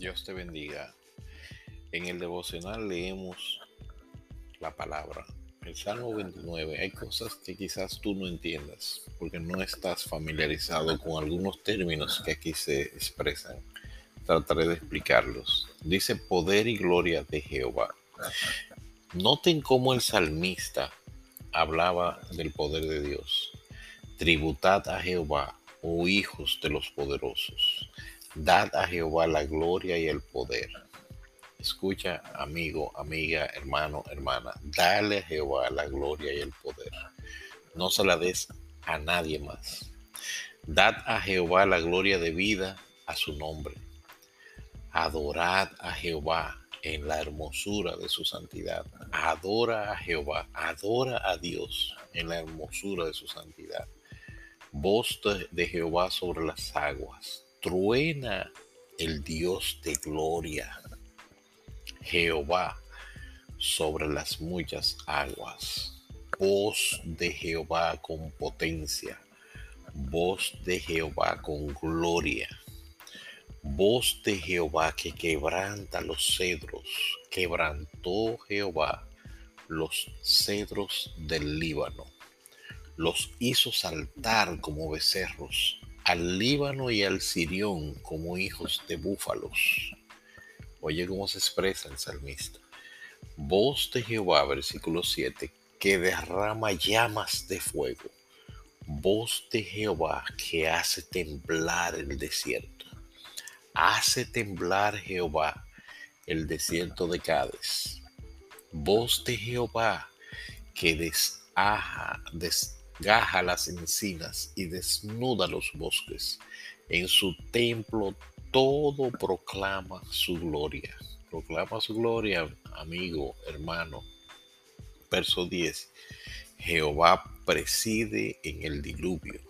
Dios te bendiga. En el devocional leemos la palabra. El Salmo 29, hay cosas que quizás tú no entiendas porque no estás familiarizado con algunos términos que aquí se expresan. Trataré de explicarlos. Dice poder y gloria de Jehová. Noten cómo el salmista hablaba del poder de Dios. Tributad a Jehová, oh hijos de los poderosos Dad a Jehová la gloria y el poder. Escucha, amigo, amiga, hermano, hermana. Dale a Jehová la gloria y el poder. No se la des a nadie más. Dad a Jehová la gloria de vida a su nombre. Adorad a Jehová en la hermosura de su santidad. Adora a Jehová, adora a Dios en la hermosura de su santidad. Voz de Jehová sobre las aguas truena el Dios de gloria, Jehová sobre las muchas aguas, voz de Jehová con potencia, voz de Jehová con gloria, voz de Jehová que quebranta los cedros, quebrantó Jehová los cedros del Líbano, los hizo saltar como becerros al Líbano y al Sirión como hijos de búfalos. Oye cómo se expresa el salmista. Voz de Jehová, versículo 7, que derrama llamas de fuego. Voz de Jehová que hace temblar el desierto. Hace temblar Jehová el desierto de Cádiz. Voz de Jehová que desaja, des, gaja las encinas y desnuda los bosques. En su templo todo proclama su gloria. Proclama su gloria, amigo, hermano. Verso 10. Jehová preside en el diluvio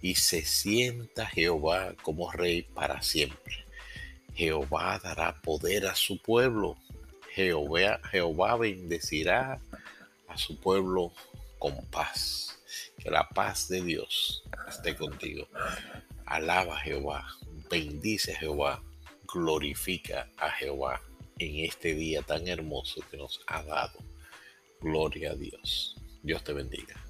y se sienta Jehová como rey para siempre. Jehová dará poder a su pueblo. Jehová, Jehová bendecirá a su pueblo con paz. Que la paz de Dios esté contigo. Alaba a Jehová, bendice a Jehová, glorifica a Jehová en este día tan hermoso que nos ha dado. Gloria a Dios. Dios te bendiga.